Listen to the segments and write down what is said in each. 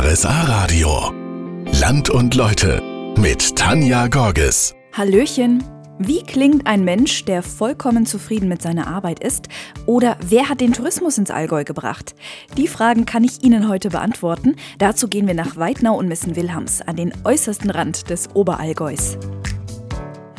RSA Radio. Land und Leute mit Tanja Gorges. Hallöchen. Wie klingt ein Mensch, der vollkommen zufrieden mit seiner Arbeit ist? Oder wer hat den Tourismus ins Allgäu gebracht? Die Fragen kann ich Ihnen heute beantworten. Dazu gehen wir nach Weidnau und Missen-Wilhelms, an den äußersten Rand des Oberallgäus.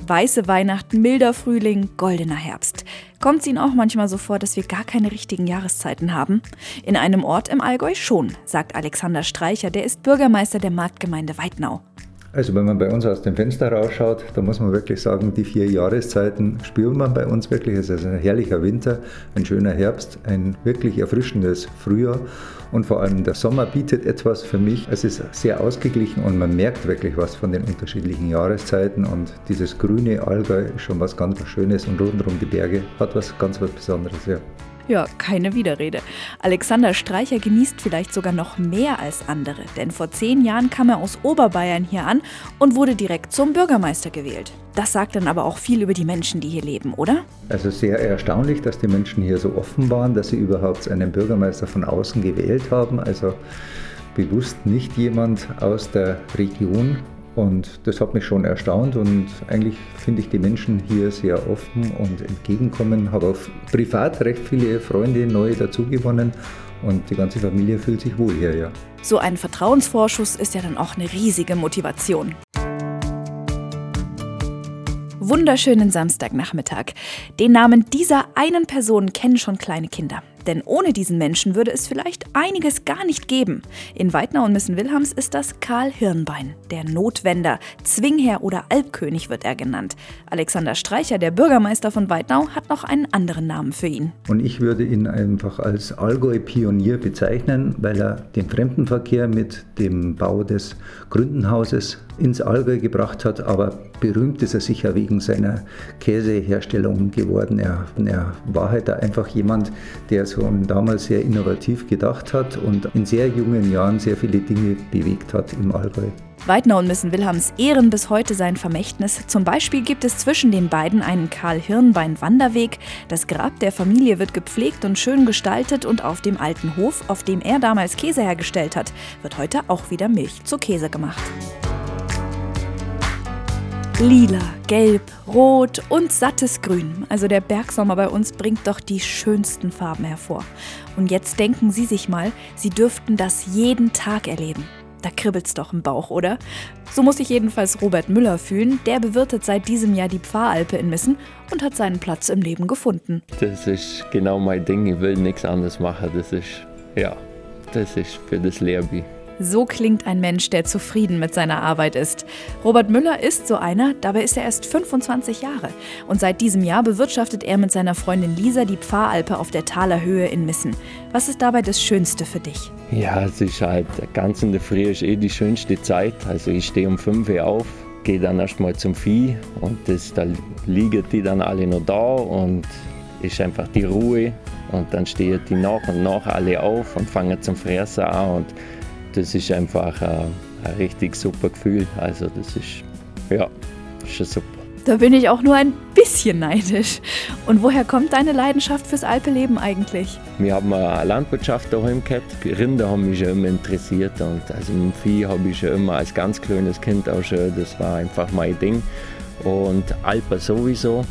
Weiße Weihnachten, milder Frühling, goldener Herbst. Kommt es Ihnen auch manchmal so vor, dass wir gar keine richtigen Jahreszeiten haben? In einem Ort im Allgäu schon, sagt Alexander Streicher, der ist Bürgermeister der Marktgemeinde Weidnau. Also wenn man bei uns aus dem Fenster rausschaut, da muss man wirklich sagen, die vier Jahreszeiten spürt man bei uns wirklich. Es ist ein herrlicher Winter, ein schöner Herbst, ein wirklich erfrischendes Frühjahr und vor allem der Sommer bietet etwas für mich. Es ist sehr ausgeglichen und man merkt wirklich was von den unterschiedlichen Jahreszeiten und dieses grüne Allgäu ist schon was ganz Schönes und rundherum die Berge hat was ganz was Besonderes. Ja. Ja, keine Widerrede. Alexander Streicher genießt vielleicht sogar noch mehr als andere, denn vor zehn Jahren kam er aus Oberbayern hier an und wurde direkt zum Bürgermeister gewählt. Das sagt dann aber auch viel über die Menschen, die hier leben, oder? Also sehr erstaunlich, dass die Menschen hier so offen waren, dass sie überhaupt einen Bürgermeister von außen gewählt haben. Also bewusst nicht jemand aus der Region und das hat mich schon erstaunt und eigentlich finde ich die Menschen hier sehr offen und entgegenkommen. Habe auch privat recht viele Freunde neu dazugewonnen und die ganze Familie fühlt sich wohl hier, ja. So ein Vertrauensvorschuss ist ja dann auch eine riesige Motivation. Wunderschönen Samstagnachmittag. Den Namen dieser einen Person kennen schon kleine Kinder. Denn ohne diesen Menschen würde es vielleicht einiges gar nicht geben. In Weidnau und Missen-Wilhelms ist das Karl Hirnbein, der Notwender, Zwingherr oder Alpkönig wird er genannt. Alexander Streicher, der Bürgermeister von Weidnau, hat noch einen anderen Namen für ihn. Und ich würde ihn einfach als Allgäu-Pionier bezeichnen, weil er den Fremdenverkehr mit dem Bau des Gründenhauses ins Allgäu gebracht hat, aber berühmt ist er sicher wegen seiner Käseherstellung geworden. Er, er war halt einfach jemand, der schon damals sehr innovativ gedacht hat und in sehr jungen Jahren sehr viele Dinge bewegt hat im Allgäu. Weidner und Missen Wilhelms ehren bis heute sein Vermächtnis. Zum Beispiel gibt es zwischen den beiden einen Karl-Hirnbein-Wanderweg. Das Grab der Familie wird gepflegt und schön gestaltet und auf dem alten Hof, auf dem er damals Käse hergestellt hat, wird heute auch wieder Milch zu Käse gemacht. Lila, Gelb, Rot und sattes Grün. Also der Bergsommer bei uns bringt doch die schönsten Farben hervor. Und jetzt denken Sie sich mal, Sie dürften das jeden Tag erleben. Da kribbelt's doch im Bauch, oder? So muss sich jedenfalls Robert Müller fühlen. Der bewirtet seit diesem Jahr die Pfarralpe in Missen und hat seinen Platz im Leben gefunden. Das ist genau mein Ding. Ich will nichts anderes machen. Das ist, ja, das ist für das Lehrbi. So klingt ein Mensch, der zufrieden mit seiner Arbeit ist. Robert Müller ist so einer, dabei ist er erst 25 Jahre. Und seit diesem Jahr bewirtschaftet er mit seiner Freundin Lisa die Pfarralpe auf der Thaler Höhe in Missen. Was ist dabei das Schönste für dich? Ja, es ist halt, ganz in der Früh ist eh die schönste Zeit. Also ich stehe um 5 Uhr auf, gehe dann erstmal zum Vieh und das, da liegen die dann alle noch da und ist einfach die Ruhe. Und dann stehen die nach und nach alle auf und fangen zum Fressen an. Und das ist einfach ein, ein richtig super Gefühl. Also das ist, ja, schon super. Da bin ich auch nur ein bisschen neidisch. Und woher kommt deine Leidenschaft fürs Alpeleben eigentlich? Wir haben eine Landwirtschaft daheim gehabt. Rinder haben mich schon immer interessiert. Und also mit dem Vieh habe ich schon immer als ganz kleines Kind auch schon, das war einfach mein Ding. Und Alpen sowieso.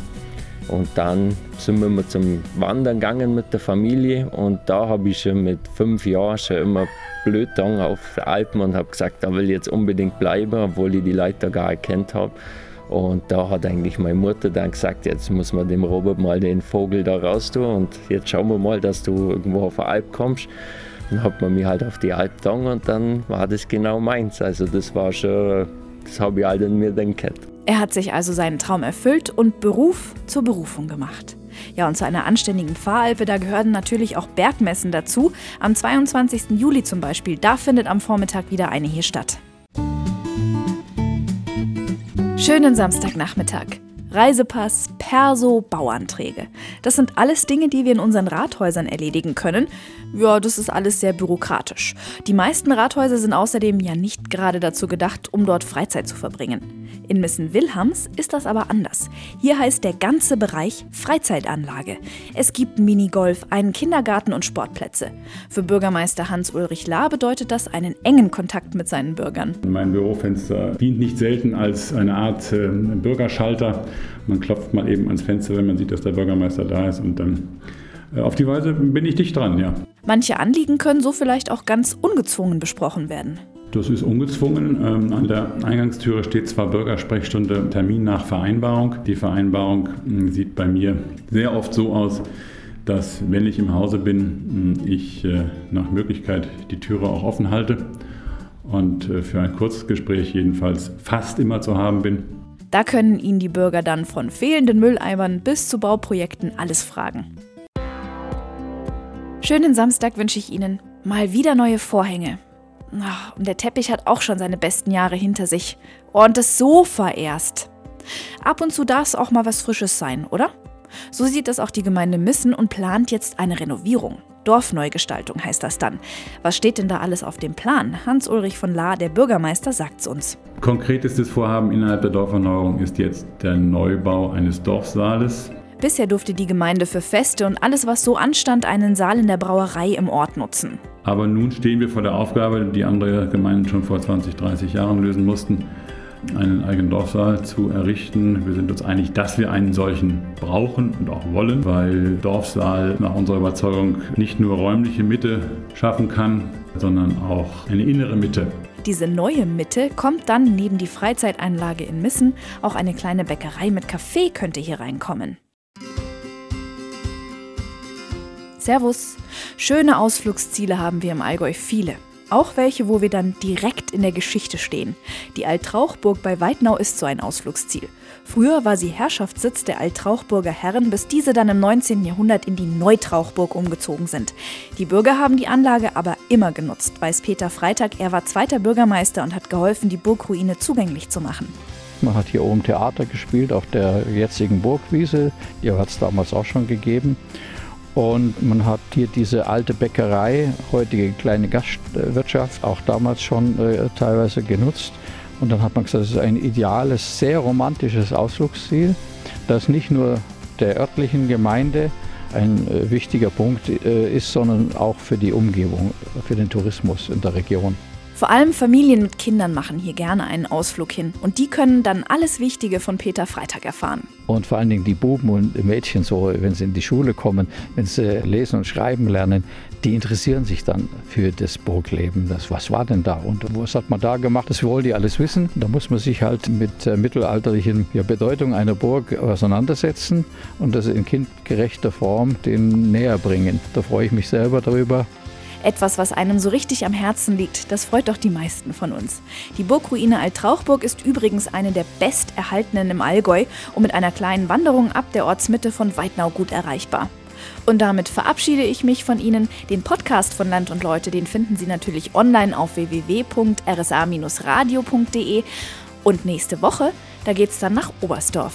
Und dann sind wir mal zum Wandern gegangen mit der Familie und da habe ich schon mit fünf Jahren schon immer blöd auf der Alpen und habe gesagt, da will ich jetzt unbedingt bleiben, obwohl ich die Leute gar erkannt habe. Und da hat eigentlich meine Mutter dann gesagt, jetzt muss man dem Robert mal den Vogel da raus tun und jetzt schauen wir mal, dass du irgendwo auf die Alp kommst. Dann hat man mich halt auf die Alp getan und dann war das genau meins. Also das war schon, das habe ich halt in mir dann gehabt. Er hat sich also seinen Traum erfüllt und Beruf zur Berufung gemacht. Ja, und zu einer anständigen Fahralpe, da gehören natürlich auch Bergmessen dazu. Am 22. Juli zum Beispiel, da findet am Vormittag wieder eine hier statt. Schönen Samstagnachmittag. Reisepass, Perso, Bauanträge. Das sind alles Dinge, die wir in unseren Rathäusern erledigen können. Ja, das ist alles sehr bürokratisch. Die meisten Rathäuser sind außerdem ja nicht gerade dazu gedacht, um dort Freizeit zu verbringen. In Missen-Wilhams ist das aber anders. Hier heißt der ganze Bereich Freizeitanlage. Es gibt Minigolf, einen Kindergarten und Sportplätze. Für Bürgermeister Hans-Ulrich Lahr bedeutet das einen engen Kontakt mit seinen Bürgern. Mein Bürofenster dient nicht selten als eine Art äh, Bürgerschalter. Man klopft mal eben ans Fenster, wenn man sieht, dass der Bürgermeister da ist und dann äh, auf die Weise bin ich dicht dran, ja. Manche Anliegen können so vielleicht auch ganz ungezwungen besprochen werden. Das ist ungezwungen. Ähm, an der Eingangstüre steht zwar Bürgersprechstunde Termin nach Vereinbarung. Die Vereinbarung hm, sieht bei mir sehr oft so aus, dass wenn ich im Hause bin, hm, ich äh, nach Möglichkeit die Türe auch offen halte und äh, für ein kurzes Gespräch jedenfalls fast immer zu haben bin. Da können Ihnen die Bürger dann von fehlenden Mülleimern bis zu Bauprojekten alles fragen. Schönen Samstag wünsche ich Ihnen. Mal wieder neue Vorhänge. Ach, und der Teppich hat auch schon seine besten Jahre hinter sich. Oh, und das Sofa erst. Ab und zu darf es auch mal was Frisches sein, oder? So sieht das auch die Gemeinde Missen und plant jetzt eine Renovierung. Dorfneugestaltung heißt das dann. Was steht denn da alles auf dem Plan? Hans-Ulrich von Lahr, der Bürgermeister, sagt es uns. Konkretestes Vorhaben innerhalb der Dorferneuerung ist jetzt der Neubau eines Dorfsaales. Bisher durfte die Gemeinde für Feste und alles, was so anstand, einen Saal in der Brauerei im Ort nutzen. Aber nun stehen wir vor der Aufgabe, die andere Gemeinden schon vor 20, 30 Jahren lösen mussten, einen eigenen Dorfsaal zu errichten. Wir sind uns einig, dass wir einen solchen brauchen und auch wollen, weil Dorfsaal nach unserer Überzeugung nicht nur räumliche Mitte schaffen kann, sondern auch eine innere Mitte. Diese neue Mitte kommt dann neben die Freizeiteinlage in Missen. Auch eine kleine Bäckerei mit Kaffee könnte hier reinkommen. Servus. Schöne Ausflugsziele haben wir im Allgäu viele. Auch welche, wo wir dann direkt in der Geschichte stehen. Die Altrauchburg bei Weidnau ist so ein Ausflugsziel. Früher war sie Herrschaftssitz der Altrauchburger Herren, bis diese dann im 19. Jahrhundert in die Neutrauchburg umgezogen sind. Die Bürger haben die Anlage aber immer genutzt, weiß Peter Freitag. Er war zweiter Bürgermeister und hat geholfen, die Burgruine zugänglich zu machen. Man hat hier oben Theater gespielt auf der jetzigen Burgwiese. Die hat es damals auch schon gegeben. Und man hat hier diese alte Bäckerei, heutige kleine Gastwirtschaft, auch damals schon äh, teilweise genutzt. Und dann hat man gesagt, es ist ein ideales, sehr romantisches Ausflugsziel, das nicht nur der örtlichen Gemeinde ein äh, wichtiger Punkt äh, ist, sondern auch für die Umgebung, für den Tourismus in der Region. Vor allem Familien mit Kindern machen hier gerne einen Ausflug hin und die können dann alles Wichtige von Peter Freitag erfahren. Und vor allen Dingen die Buben und Mädchen, so wenn sie in die Schule kommen, wenn sie lesen und schreiben lernen, die interessieren sich dann für das Burgleben. Das, was war denn da und was hat man da gemacht? Das wollen die alles wissen. Da muss man sich halt mit der mittelalterlichen ja, Bedeutung einer Burg auseinandersetzen und das in kindgerechter Form den näher bringen. Da freue ich mich selber darüber. Etwas, was einem so richtig am Herzen liegt, das freut doch die meisten von uns. Die Burgruine Altrauchburg ist übrigens eine der besterhaltenen im Allgäu und mit einer kleinen Wanderung ab der Ortsmitte von Weidnau gut erreichbar. Und damit verabschiede ich mich von Ihnen. Den Podcast von Land und Leute, den finden Sie natürlich online auf www.rsa-radio.de. Und nächste Woche, da geht's dann nach Oberstdorf.